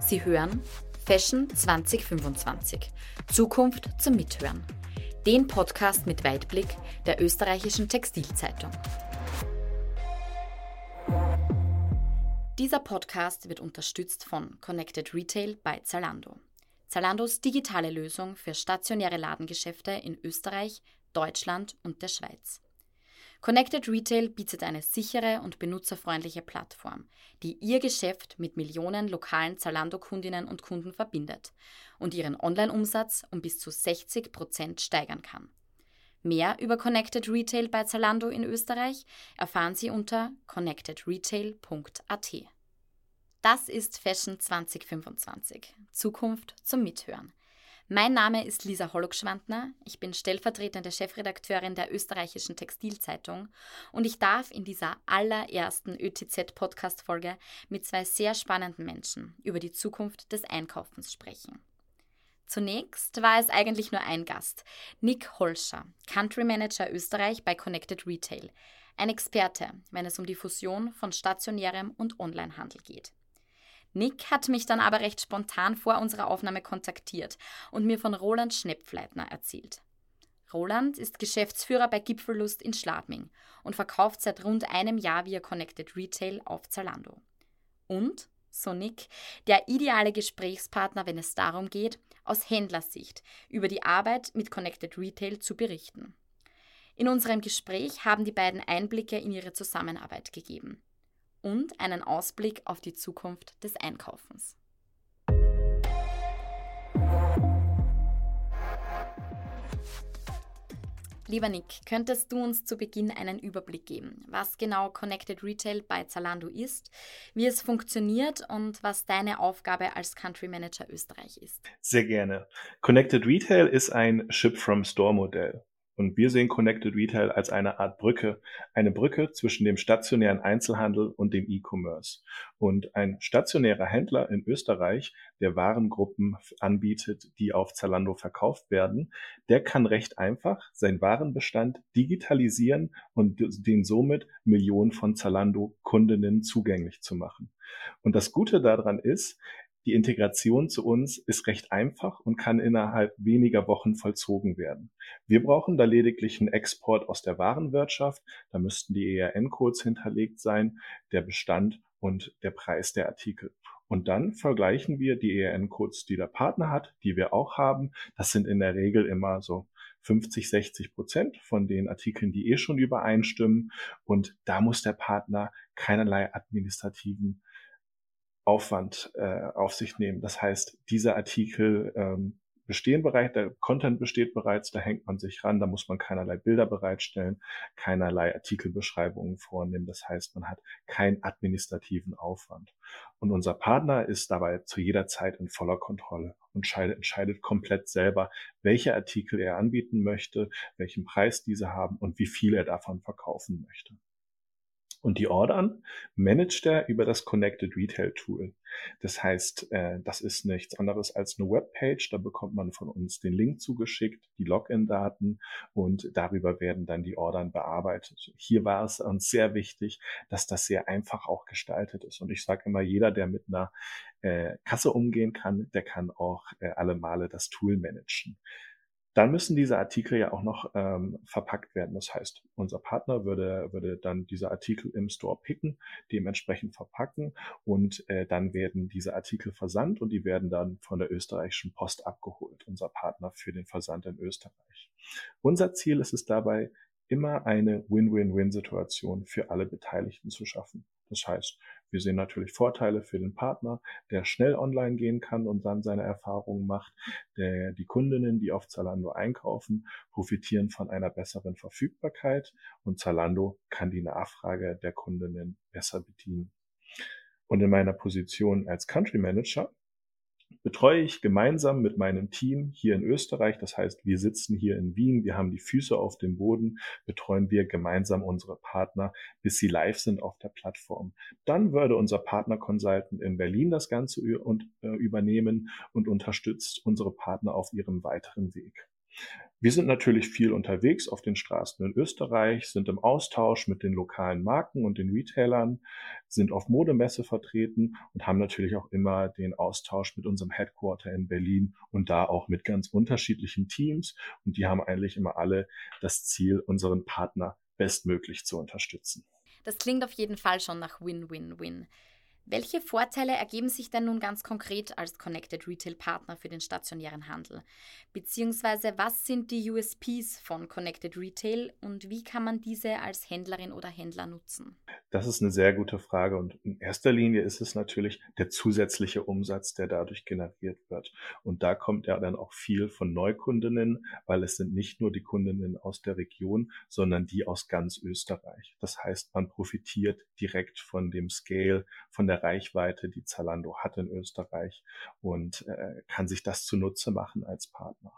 Sie hören Fashion 2025. Zukunft zum Mithören. Den Podcast mit Weitblick der österreichischen Textilzeitung. Dieser Podcast wird unterstützt von Connected Retail bei Zalando. Zalandos digitale Lösung für stationäre Ladengeschäfte in Österreich, Deutschland und der Schweiz. Connected Retail bietet eine sichere und benutzerfreundliche Plattform, die ihr Geschäft mit Millionen lokalen Zalando-Kundinnen und Kunden verbindet und ihren Online-Umsatz um bis zu 60 Prozent steigern kann. Mehr über Connected Retail bei Zalando in Österreich erfahren Sie unter connectedretail.at. Das ist Fashion 2025. Zukunft zum Mithören. Mein Name ist Lisa Hollock-Schwandner. Ich bin stellvertretende Chefredakteurin der österreichischen Textilzeitung und ich darf in dieser allerersten ÖTZ-Podcast-Folge mit zwei sehr spannenden Menschen über die Zukunft des Einkaufens sprechen. Zunächst war es eigentlich nur ein Gast, Nick Holscher, Country Manager Österreich bei Connected Retail, ein Experte, wenn es um die Fusion von stationärem und Onlinehandel geht. Nick hat mich dann aber recht spontan vor unserer Aufnahme kontaktiert und mir von Roland Schnepfleitner erzählt. Roland ist Geschäftsführer bei Gipfellust in Schladming und verkauft seit rund einem Jahr via Connected Retail auf Zalando. Und, so Nick, der ideale Gesprächspartner, wenn es darum geht, aus Händlersicht über die Arbeit mit Connected Retail zu berichten. In unserem Gespräch haben die beiden Einblicke in ihre Zusammenarbeit gegeben und einen Ausblick auf die Zukunft des Einkaufens. Lieber Nick, könntest du uns zu Beginn einen Überblick geben, was genau Connected Retail bei Zalando ist, wie es funktioniert und was deine Aufgabe als Country Manager Österreich ist? Sehr gerne. Connected Retail ist ein Ship-from-Store-Modell. Und wir sehen Connected Retail als eine Art Brücke, eine Brücke zwischen dem stationären Einzelhandel und dem E-Commerce. Und ein stationärer Händler in Österreich, der Warengruppen anbietet, die auf Zalando verkauft werden, der kann recht einfach seinen Warenbestand digitalisieren und den somit Millionen von Zalando-Kundinnen zugänglich zu machen. Und das Gute daran ist, die Integration zu uns ist recht einfach und kann innerhalb weniger Wochen vollzogen werden. Wir brauchen da lediglich einen Export aus der Warenwirtschaft. Da müssten die ERN-Codes hinterlegt sein, der Bestand und der Preis der Artikel. Und dann vergleichen wir die ERN-Codes, die der Partner hat, die wir auch haben. Das sind in der Regel immer so 50, 60 Prozent von den Artikeln, die eh schon übereinstimmen. Und da muss der Partner keinerlei administrativen Aufwand äh, auf sich nehmen. Das heißt, diese Artikel ähm, bestehen bereits, der Content besteht bereits, da hängt man sich ran, da muss man keinerlei Bilder bereitstellen, keinerlei Artikelbeschreibungen vornehmen. Das heißt, man hat keinen administrativen Aufwand. Und unser Partner ist dabei zu jeder Zeit in voller Kontrolle und entscheidet, entscheidet komplett selber, welche Artikel er anbieten möchte, welchen Preis diese haben und wie viel er davon verkaufen möchte. Und die Ordern managt er über das Connected Retail Tool. Das heißt, äh, das ist nichts anderes als eine Webpage. Da bekommt man von uns den Link zugeschickt, die Login-Daten und darüber werden dann die Ordern bearbeitet. Hier war es uns sehr wichtig, dass das sehr einfach auch gestaltet ist. Und ich sage immer, jeder, der mit einer äh, Kasse umgehen kann, der kann auch äh, alle Male das Tool managen. Dann müssen diese Artikel ja auch noch ähm, verpackt werden. Das heißt, unser Partner würde, würde dann diese Artikel im Store picken, dementsprechend verpacken und äh, dann werden diese Artikel versandt und die werden dann von der österreichischen Post abgeholt, unser Partner für den Versand in Österreich. Unser Ziel ist es dabei, immer eine Win-Win-Win-Situation für alle Beteiligten zu schaffen. Das heißt, wir sehen natürlich Vorteile für den Partner, der schnell online gehen kann und dann seine Erfahrungen macht. Der, die Kundinnen, die auf Zalando einkaufen, profitieren von einer besseren Verfügbarkeit und Zalando kann die Nachfrage der Kundinnen besser bedienen. Und in meiner Position als Country Manager betreue ich gemeinsam mit meinem Team hier in Österreich. Das heißt, wir sitzen hier in Wien, wir haben die Füße auf dem Boden, betreuen wir gemeinsam unsere Partner, bis sie live sind auf der Plattform. Dann würde unser Partner Consultant in Berlin das Ganze äh, übernehmen und unterstützt unsere Partner auf ihrem weiteren Weg. Wir sind natürlich viel unterwegs auf den Straßen in Österreich, sind im Austausch mit den lokalen Marken und den Retailern, sind auf Modemesse vertreten und haben natürlich auch immer den Austausch mit unserem Headquarter in Berlin und da auch mit ganz unterschiedlichen Teams. Und die haben eigentlich immer alle das Ziel, unseren Partner bestmöglich zu unterstützen. Das klingt auf jeden Fall schon nach Win-Win-Win. Welche Vorteile ergeben sich denn nun ganz konkret als Connected Retail Partner für den stationären Handel? Beziehungsweise was sind die USPs von Connected Retail und wie kann man diese als Händlerin oder Händler nutzen? Das ist eine sehr gute Frage und in erster Linie ist es natürlich der zusätzliche Umsatz, der dadurch generiert wird. Und da kommt ja dann auch viel von Neukundinnen, weil es sind nicht nur die Kundinnen aus der Region, sondern die aus ganz Österreich. Das heißt, man profitiert direkt von dem Scale, von der der Reichweite, die Zalando hat in Österreich und äh, kann sich das zunutze machen als Partner.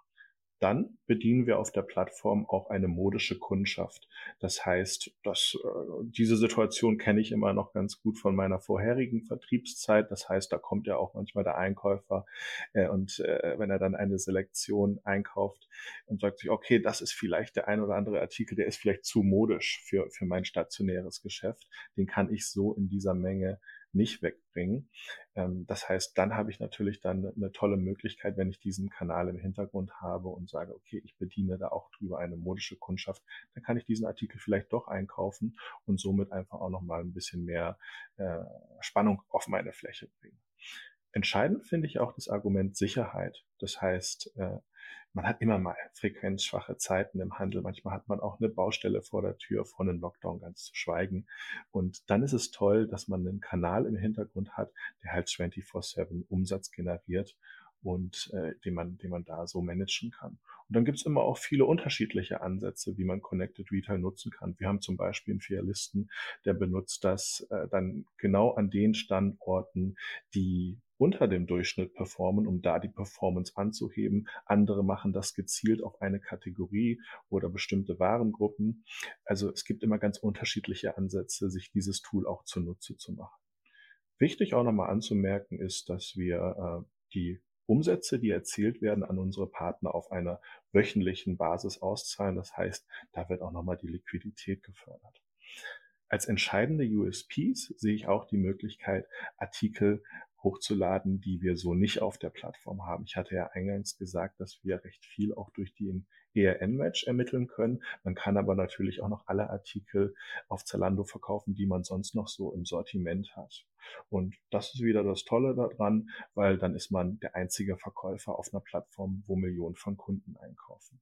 Dann bedienen wir auf der Plattform auch eine modische Kundschaft. Das heißt, dass, äh, diese Situation kenne ich immer noch ganz gut von meiner vorherigen Vertriebszeit. Das heißt, da kommt ja auch manchmal der Einkäufer äh, und äh, wenn er dann eine Selektion einkauft und sagt sich, okay, das ist vielleicht der ein oder andere Artikel, der ist vielleicht zu modisch für, für mein stationäres Geschäft. Den kann ich so in dieser Menge nicht wegbringen. Ähm, das heißt, dann habe ich natürlich dann eine tolle Möglichkeit, wenn ich diesen Kanal im Hintergrund habe und sage, okay, ich bediene da auch drüber eine modische Kundschaft, dann kann ich diesen Artikel vielleicht doch einkaufen und somit einfach auch nochmal ein bisschen mehr äh, Spannung auf meine Fläche bringen. Entscheidend finde ich auch das Argument Sicherheit. Das heißt, äh, man hat immer mal frequenzschwache Zeiten im Handel. Manchmal hat man auch eine Baustelle vor der Tür, vor einem Lockdown ganz zu schweigen. Und dann ist es toll, dass man einen Kanal im Hintergrund hat, der halt 24-7 Umsatz generiert und äh, den, man, den man da so managen kann. Und dann gibt es immer auch viele unterschiedliche Ansätze, wie man Connected Retail nutzen kann. Wir haben zum Beispiel einen Fialisten, der benutzt das äh, dann genau an den Standorten, die unter dem Durchschnitt performen, um da die Performance anzuheben. Andere machen das gezielt auf eine Kategorie oder bestimmte Warengruppen. Also es gibt immer ganz unterschiedliche Ansätze, sich dieses Tool auch zunutze zu machen. Wichtig auch nochmal anzumerken ist, dass wir äh, die Umsätze, die erzielt werden, an unsere Partner auf einer wöchentlichen Basis auszahlen. Das heißt, da wird auch nochmal die Liquidität gefördert. Als entscheidende USPs sehe ich auch die Möglichkeit, Artikel hochzuladen, die wir so nicht auf der Plattform haben. Ich hatte ja eingangs gesagt, dass wir recht viel auch durch den ERN-Match ermitteln können. Man kann aber natürlich auch noch alle Artikel auf Zalando verkaufen, die man sonst noch so im Sortiment hat. Und das ist wieder das Tolle daran, weil dann ist man der einzige Verkäufer auf einer Plattform, wo Millionen von Kunden einkaufen.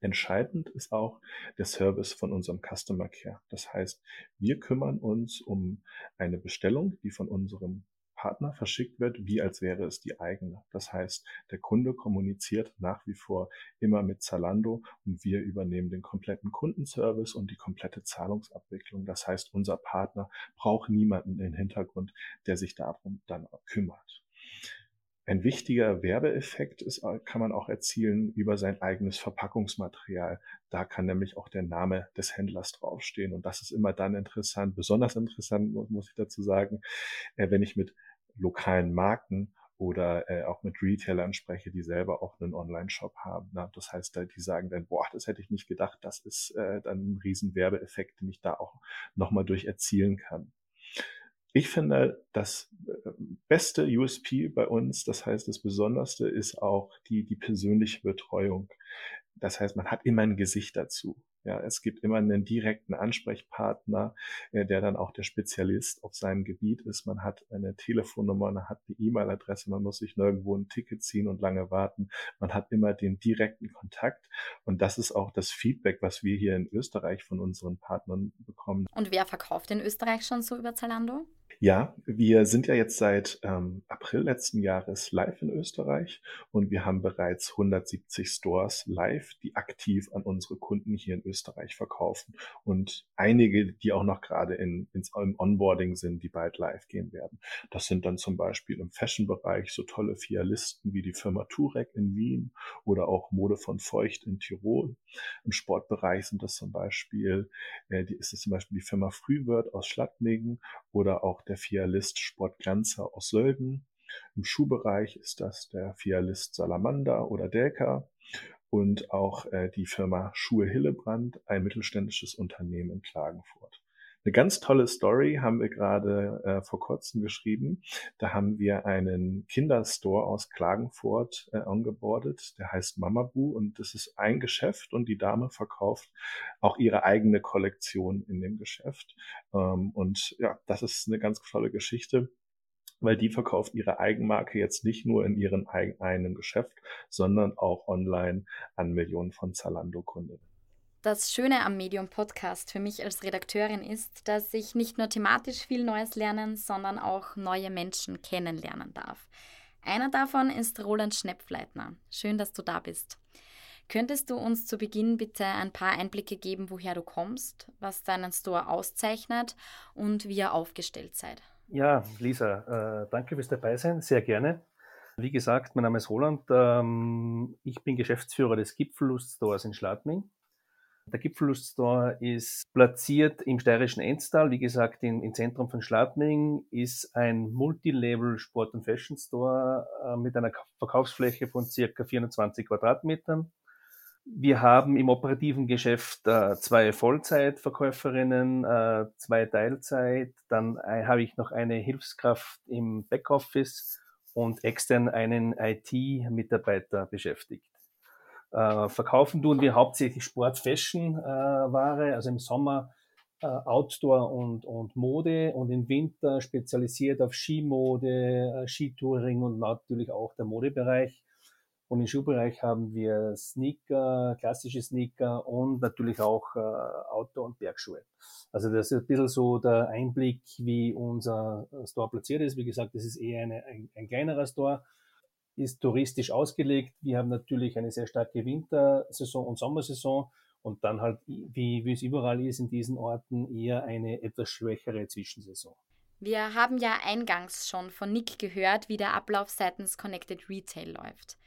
Entscheidend ist auch der Service von unserem Customer Care. Das heißt, wir kümmern uns um eine Bestellung, die von unserem Partner verschickt wird, wie als wäre es die eigene. Das heißt, der Kunde kommuniziert nach wie vor immer mit Zalando und wir übernehmen den kompletten Kundenservice und die komplette Zahlungsabwicklung. Das heißt, unser Partner braucht niemanden im Hintergrund, der sich darum dann kümmert. Ein wichtiger Werbeeffekt ist, kann man auch erzielen über sein eigenes Verpackungsmaterial. Da kann nämlich auch der Name des Händlers draufstehen. Und das ist immer dann interessant, besonders interessant, muss ich dazu sagen, äh, wenn ich mit lokalen Marken oder äh, auch mit Retailern spreche, die selber auch einen Online-Shop haben. Ne? Das heißt, die sagen dann, boah, das hätte ich nicht gedacht, das ist äh, dann ein riesen Werbeeffekt, den ich da auch nochmal durch erzielen kann. Ich finde, das äh, beste USP bei uns, das heißt, das Besonderste ist auch die, die persönliche Betreuung. Das heißt, man hat immer ein Gesicht dazu. Ja, es gibt immer einen direkten Ansprechpartner, äh, der dann auch der Spezialist auf seinem Gebiet ist. Man hat eine Telefonnummer, man hat die E-Mail-Adresse, man muss sich nirgendwo ein Ticket ziehen und lange warten. Man hat immer den direkten Kontakt. Und das ist auch das Feedback, was wir hier in Österreich von unseren Partnern bekommen. Und wer verkauft in Österreich schon so über Zalando? Ja, wir sind ja jetzt seit ähm, April letzten Jahres live in Österreich und wir haben bereits 170 Stores live, die aktiv an unsere Kunden hier in Österreich verkaufen und einige, die auch noch gerade in, ins, im Onboarding sind, die bald live gehen werden. Das sind dann zum Beispiel im Fashion-Bereich so tolle Fialisten wie die Firma Turek in Wien oder auch Mode von Feucht in Tirol. Im Sportbereich sind das zum Beispiel, äh, die, ist es zum Beispiel die Firma Frühwirt aus Schladmingen oder auch der Fialist Sportgrenzer aus Sölden. Im Schuhbereich ist das der Fialist Salamander oder Delka. und auch äh, die Firma Schuhe Hillebrand, ein mittelständisches Unternehmen in Klagenfurt. Eine ganz tolle Story haben wir gerade äh, vor kurzem geschrieben. Da haben wir einen Kinderstore aus Klagenfurt äh, ongeboardet, der heißt Mamabu und das ist ein Geschäft und die Dame verkauft auch ihre eigene Kollektion in dem Geschäft. Ähm, und ja, das ist eine ganz tolle Geschichte weil die verkauft ihre Eigenmarke jetzt nicht nur in ihrem eigenen Geschäft, sondern auch online an Millionen von Zalando-Kunden. Das Schöne am Medium Podcast für mich als Redakteurin ist, dass ich nicht nur thematisch viel Neues lernen, sondern auch neue Menschen kennenlernen darf. Einer davon ist Roland Schnepfleitner. Schön, dass du da bist. Könntest du uns zu Beginn bitte ein paar Einblicke geben, woher du kommst, was deinen Store auszeichnet und wie ihr aufgestellt seid? Ja, Lisa, äh, danke fürs Dabeisein, sehr gerne. Wie gesagt, mein Name ist Roland. Ähm, ich bin Geschäftsführer des Gipfellust-Stores in Schladming. Der Gipfellust-Store ist platziert im steirischen Enstal, wie gesagt, im, im Zentrum von Schladming, ist ein Multilevel Sport- und Fashion-Store äh, mit einer Verkaufsfläche von circa 420 Quadratmetern. Wir haben im operativen Geschäft äh, zwei Vollzeitverkäuferinnen, äh, zwei Teilzeit, dann äh, habe ich noch eine Hilfskraft im Backoffice und extern einen IT-Mitarbeiter beschäftigt. Äh, verkaufen tun wir hauptsächlich Sport-Fashion-Ware, also im Sommer äh, Outdoor und, und Mode und im Winter spezialisiert auf Skimode, äh, Skitouring und natürlich auch der Modebereich. Und im Schuhbereich haben wir Sneaker, klassische Sneaker und natürlich auch äh, Auto- und Bergschuhe. Also das ist ein bisschen so der Einblick, wie unser Store platziert ist. Wie gesagt, das ist eher eine, ein, ein kleinerer Store, ist touristisch ausgelegt. Wir haben natürlich eine sehr starke Wintersaison und Sommersaison und dann halt, wie, wie es überall ist in diesen Orten, eher eine etwas schwächere Zwischensaison. Wir haben ja eingangs schon von Nick gehört, wie der Ablauf seitens Connected Retail läuft.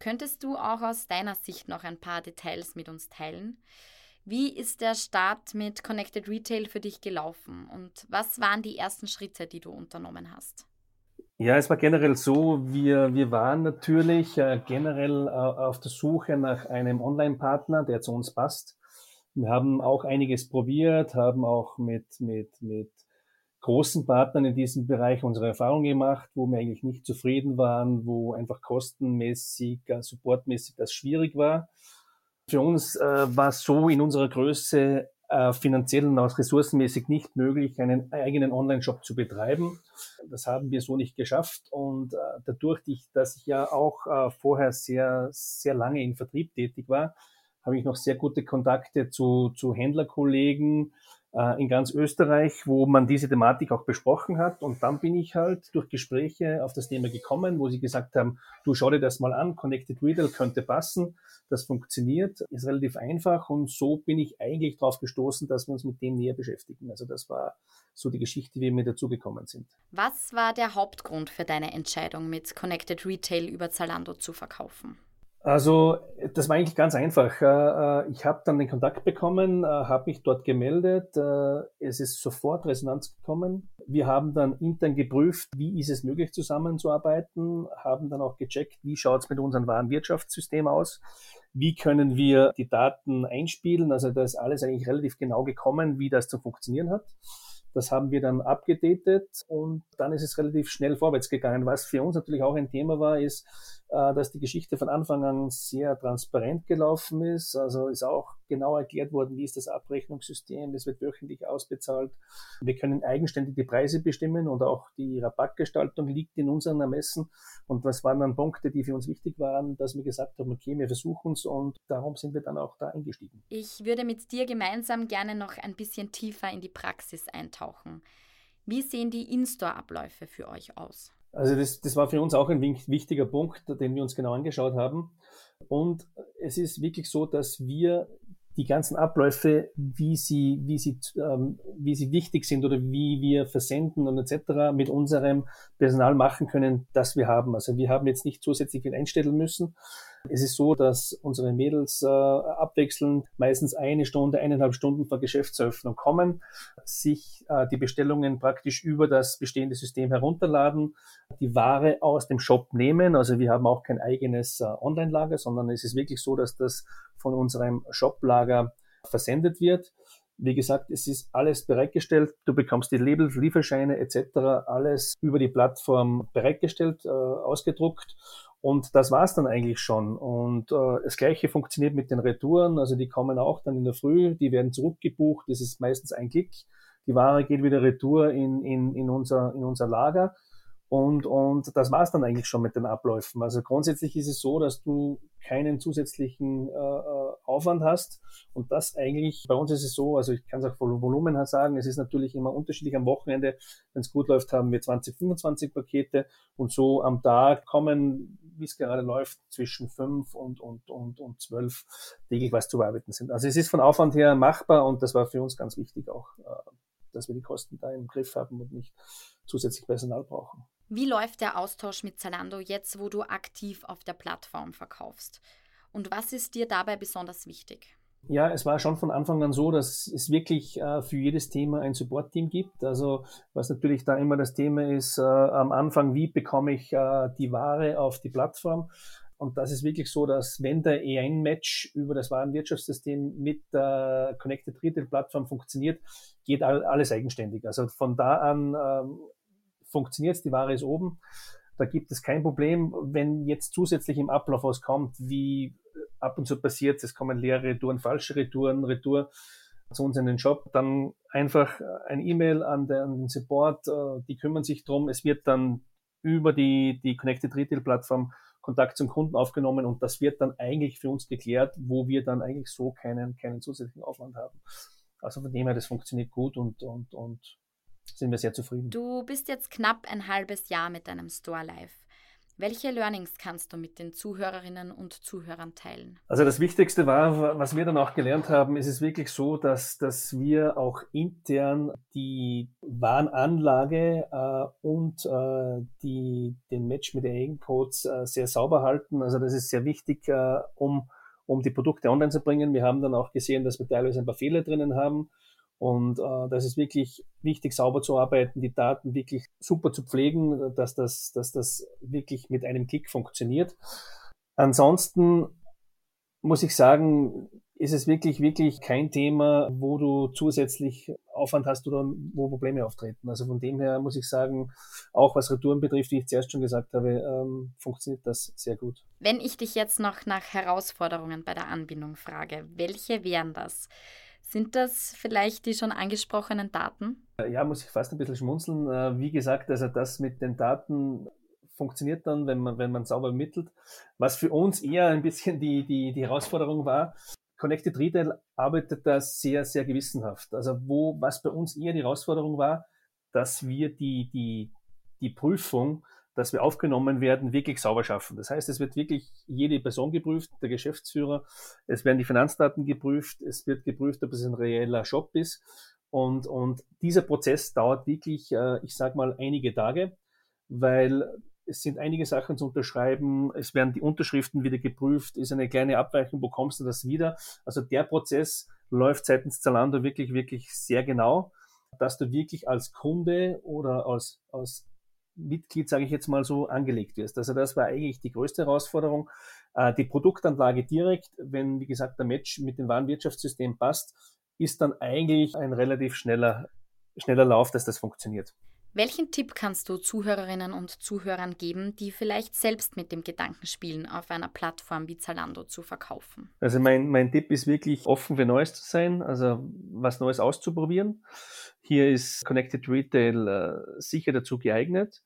Könntest du auch aus deiner Sicht noch ein paar Details mit uns teilen? Wie ist der Start mit Connected Retail für dich gelaufen und was waren die ersten Schritte, die du unternommen hast? Ja, es war generell so, wir, wir waren natürlich äh, generell äh, auf der Suche nach einem Online-Partner, der zu uns passt. Wir haben auch einiges probiert, haben auch mit, mit, mit großen Partnern in diesem Bereich unsere Erfahrungen gemacht, wo wir eigentlich nicht zufrieden waren, wo einfach kostenmäßig, äh, supportmäßig das schwierig war. Für uns äh, war es so in unserer Größe äh, finanziell und auch ressourcenmäßig nicht möglich, einen eigenen Online-Shop zu betreiben. Das haben wir so nicht geschafft. Und äh, dadurch, dass ich ja auch äh, vorher sehr, sehr lange in Vertrieb tätig war, habe ich noch sehr gute Kontakte zu, zu Händlerkollegen, in ganz Österreich, wo man diese Thematik auch besprochen hat. Und dann bin ich halt durch Gespräche auf das Thema gekommen, wo sie gesagt haben, du schau dir das mal an, Connected Retail könnte passen, das funktioniert, ist relativ einfach. Und so bin ich eigentlich darauf gestoßen, dass wir uns mit dem näher beschäftigen. Also das war so die Geschichte, wie wir dazugekommen sind. Was war der Hauptgrund für deine Entscheidung, mit Connected Retail über Zalando zu verkaufen? Also das war eigentlich ganz einfach. Äh, äh, ich habe dann den Kontakt bekommen, äh, habe mich dort gemeldet. Es ist sofort Resonanz gekommen. Wir haben dann intern geprüft, wie ist es möglich zusammenzuarbeiten, haben dann auch gecheckt, wie schaut es mit unserem Warenwirtschaftssystem aus, wie können wir die Daten einspielen. Also da ist alles eigentlich relativ genau gekommen, wie das zu funktionieren hat. Das haben wir dann abgedatet und dann ist es relativ schnell vorwärts gegangen. Was für uns natürlich auch ein Thema war, ist, äh, dass die Geschichte von Anfang an sehr transparent gelaufen ist. Also ist auch genau erklärt worden, wie ist das Abrechnungssystem, es wird wöchentlich ausbezahlt. Wir können eigenständig die Preise bestimmen und auch die Rabattgestaltung liegt in unseren Ermessen. Und was waren dann Punkte, die für uns wichtig waren, dass wir gesagt haben, okay, wir versuchen es und darum sind wir dann auch da eingestiegen. Ich würde mit dir gemeinsam gerne noch ein bisschen tiefer in die Praxis eintauchen. Wie sehen die In-Store-Abläufe für euch aus? Also das, das war für uns auch ein wichtiger Punkt, den wir uns genau angeschaut haben. Und es ist wirklich so, dass wir die ganzen Abläufe, wie sie, wie sie, ähm, wie sie wichtig sind oder wie wir versenden und etc. mit unserem Personal machen können, das wir haben. Also wir haben jetzt nicht zusätzlich viel einstellen müssen. Es ist so, dass unsere Mädels äh, abwechselnd meistens eine Stunde, eineinhalb Stunden vor Geschäftseröffnung kommen, sich äh, die Bestellungen praktisch über das bestehende System herunterladen, die Ware aus dem Shop nehmen. Also wir haben auch kein eigenes äh, Online-Lager, sondern es ist wirklich so, dass das von unserem Shop-Lager versendet wird. Wie gesagt, es ist alles bereitgestellt. Du bekommst die Labels, Lieferscheine etc. alles über die Plattform bereitgestellt, äh, ausgedruckt. Und das war's dann eigentlich schon. Und äh, das Gleiche funktioniert mit den Retouren. Also die kommen auch dann in der Früh, die werden zurückgebucht. Das ist meistens ein Klick. Die Ware geht wieder retour in, in, in, unser, in unser Lager. Und, und das war's dann eigentlich schon mit den Abläufen. Also grundsätzlich ist es so, dass du keinen zusätzlichen äh, äh, Aufwand hast. Und das eigentlich, bei uns ist es so, also ich kann es auch von Volumen her sagen, es ist natürlich immer unterschiedlich am Wochenende. Wenn es gut läuft, haben wir 20, 25 Pakete und so am Tag kommen, wie es gerade läuft, zwischen fünf und, und, und, und zwölf täglich was zu bearbeiten sind. Also es ist von Aufwand her machbar und das war für uns ganz wichtig auch, äh, dass wir die Kosten da im Griff haben und nicht zusätzlich Personal brauchen. Wie läuft der Austausch mit Zalando jetzt, wo du aktiv auf der Plattform verkaufst? Und was ist dir dabei besonders wichtig? Ja, es war schon von Anfang an so, dass es wirklich äh, für jedes Thema ein Support-Team gibt. Also was natürlich da immer das Thema ist, äh, am Anfang, wie bekomme ich äh, die Ware auf die Plattform? Und das ist wirklich so, dass wenn der E1-Match über das Warenwirtschaftssystem mit der Connected Retail Plattform funktioniert, geht alles eigenständig. Also von da an ähm, funktioniert die Ware ist oben. Da gibt es kein Problem. Wenn jetzt zusätzlich im Ablauf was kommt, wie ab und zu passiert, es kommen leere Retouren, falsche Retouren, Retour zu uns in den Shop, dann einfach ein E-Mail an, den Support, äh, die kümmern sich drum. Es wird dann über die, die Connected Retail Plattform Kontakt zum Kunden aufgenommen und das wird dann eigentlich für uns geklärt, wo wir dann eigentlich so keinen, keinen zusätzlichen Aufwand haben. Also von dem her, das funktioniert gut und, und, und sind wir sehr zufrieden. Du bist jetzt knapp ein halbes Jahr mit deinem Store live. Welche Learnings kannst du mit den Zuhörerinnen und Zuhörern teilen? Also das Wichtigste war, was wir dann auch gelernt haben, ist es wirklich so, dass, dass wir auch intern die Warnanlage äh, und äh, die, den Match mit den Eigencodes äh, sehr sauber halten. Also das ist sehr wichtig, äh, um, um die Produkte online zu bringen. Wir haben dann auch gesehen, dass wir teilweise ein paar Fehler drinnen haben und äh, das ist wirklich wichtig, sauber zu arbeiten, die Daten wirklich super zu pflegen, dass das, dass das wirklich mit einem Klick funktioniert. Ansonsten muss ich sagen, ist es wirklich, wirklich kein Thema, wo du zusätzlich Aufwand hast oder wo Probleme auftreten. Also von dem her muss ich sagen, auch was Retouren betrifft, wie ich zuerst schon gesagt habe, ähm, funktioniert das sehr gut. Wenn ich dich jetzt noch nach Herausforderungen bei der Anbindung frage, welche wären das? Sind das vielleicht die schon angesprochenen Daten? Ja, muss ich fast ein bisschen schmunzeln. Äh, wie gesagt, also das mit den Daten funktioniert dann, wenn man, wenn man sauber ermittelt. Was für uns eher ein bisschen die, die, die Herausforderung war, Connected Retail arbeitet da sehr, sehr gewissenhaft. Also wo, was bei uns eher die Herausforderung war, dass wir die, die, die Prüfung dass wir aufgenommen werden, wirklich sauber schaffen. Das heißt, es wird wirklich jede Person geprüft, der Geschäftsführer, es werden die Finanzdaten geprüft, es wird geprüft, ob es ein reeller Shop ist. Und, und dieser Prozess dauert wirklich, äh, ich sage mal, einige Tage, weil es sind einige Sachen zu unterschreiben, es werden die Unterschriften wieder geprüft, ist eine kleine Abweichung, bekommst du das wieder? Also der Prozess läuft seitens Zalando wirklich, wirklich sehr genau, dass du wirklich als Kunde oder als, als Mitglied, sage ich jetzt mal so, angelegt wirst. Also das war eigentlich die größte Herausforderung. Äh, die Produktanlage direkt, wenn, wie gesagt, der Match mit dem Warenwirtschaftssystem passt, ist dann eigentlich ein relativ schneller, schneller Lauf, dass das funktioniert. Welchen Tipp kannst du Zuhörerinnen und Zuhörern geben, die vielleicht selbst mit dem Gedanken spielen, auf einer Plattform wie Zalando zu verkaufen? Also mein, mein Tipp ist wirklich offen für Neues zu sein, also was Neues auszuprobieren. Hier ist Connected Retail äh, sicher dazu geeignet.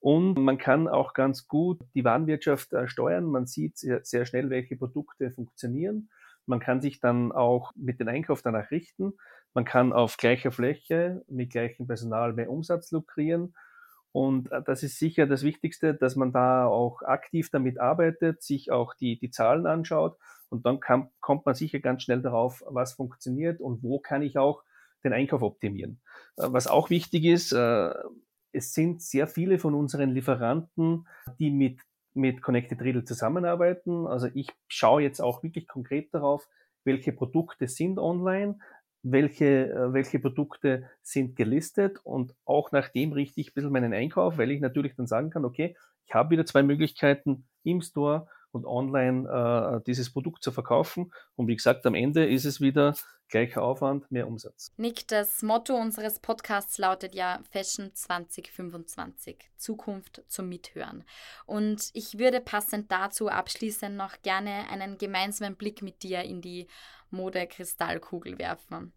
Und man kann auch ganz gut die Warenwirtschaft äh, steuern. Man sieht sehr, schnell, welche Produkte funktionieren. Man kann sich dann auch mit dem Einkauf danach richten. Man kann auf gleicher Fläche mit gleichem Personal mehr Umsatz lukrieren. Und äh, das ist sicher das Wichtigste, dass man da auch aktiv damit arbeitet, sich auch die, die Zahlen anschaut. Und dann kann, kommt man sicher ganz schnell darauf, was funktioniert und wo kann ich auch den Einkauf optimieren. Äh, was auch wichtig ist, es sind sehr viele von unseren Lieferanten, die mit mit Connected Retail zusammenarbeiten. Also ich schaue jetzt auch wirklich konkret darauf, welche Produkte sind online, welche, äh, welche Produkte sind gelistet und auch nach dem richte ich ein bisschen meinen Einkauf, weil ich natürlich dann sagen kann, okay, ich habe wieder zwei Möglichkeiten im Store und online äh, dieses Produkt zu verkaufen. Und wie gesagt, am Ende ist es wieder gleicher Aufwand, mehr Umsatz. Nick, das Motto unseres Podcasts lautet ja Fashion 2025, Zukunft zum Mithören. Und ich würde passend dazu abschließend noch gerne einen gemeinsamen Blick mit dir in die Mode-Kristallkugel werfen.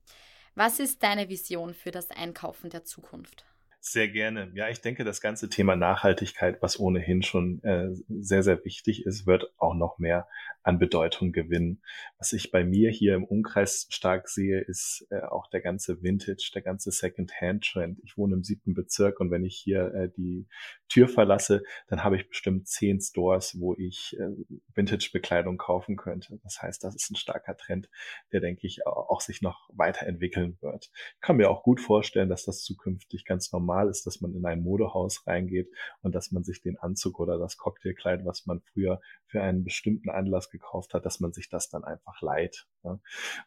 Was ist deine Vision für das Einkaufen der Zukunft? Sehr gerne. Ja, ich denke, das ganze Thema Nachhaltigkeit, was ohnehin schon äh, sehr, sehr wichtig ist, wird auch noch mehr an Bedeutung gewinnen. Was ich bei mir hier im Umkreis stark sehe, ist äh, auch der ganze Vintage, der ganze Second-Hand-Trend. Ich wohne im siebten Bezirk und wenn ich hier äh, die Tür verlasse, dann habe ich bestimmt zehn Stores, wo ich äh, Vintage-Bekleidung kaufen könnte. Das heißt, das ist ein starker Trend, der, denke ich, auch sich noch weiterentwickeln wird. Ich kann mir auch gut vorstellen, dass das zukünftig ganz normal ist, dass man in ein Modehaus reingeht und dass man sich den Anzug oder das Cocktailkleid, was man früher für einen bestimmten Anlass gekauft hat, dass man sich das dann einfach leiht. Ja.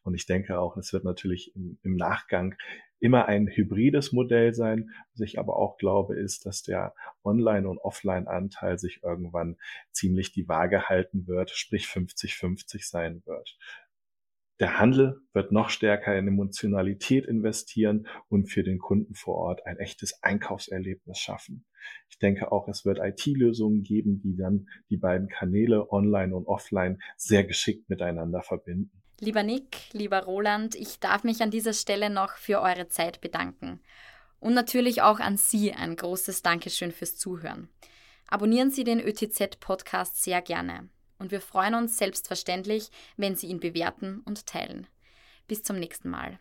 Und ich denke auch, es wird natürlich im, im Nachgang immer ein hybrides Modell sein. Was ich aber auch glaube, ist, dass der Online- und Offline-Anteil sich irgendwann ziemlich die Waage halten wird, sprich 50-50 sein wird. Der Handel wird noch stärker in Emotionalität investieren und für den Kunden vor Ort ein echtes Einkaufserlebnis schaffen. Ich denke auch, es wird IT-Lösungen geben, die dann die beiden Kanäle online und offline sehr geschickt miteinander verbinden. Lieber Nick, lieber Roland, ich darf mich an dieser Stelle noch für eure Zeit bedanken. Und natürlich auch an Sie ein großes Dankeschön fürs Zuhören. Abonnieren Sie den ÖTZ-Podcast sehr gerne und wir freuen uns selbstverständlich, wenn Sie ihn bewerten und teilen. Bis zum nächsten Mal.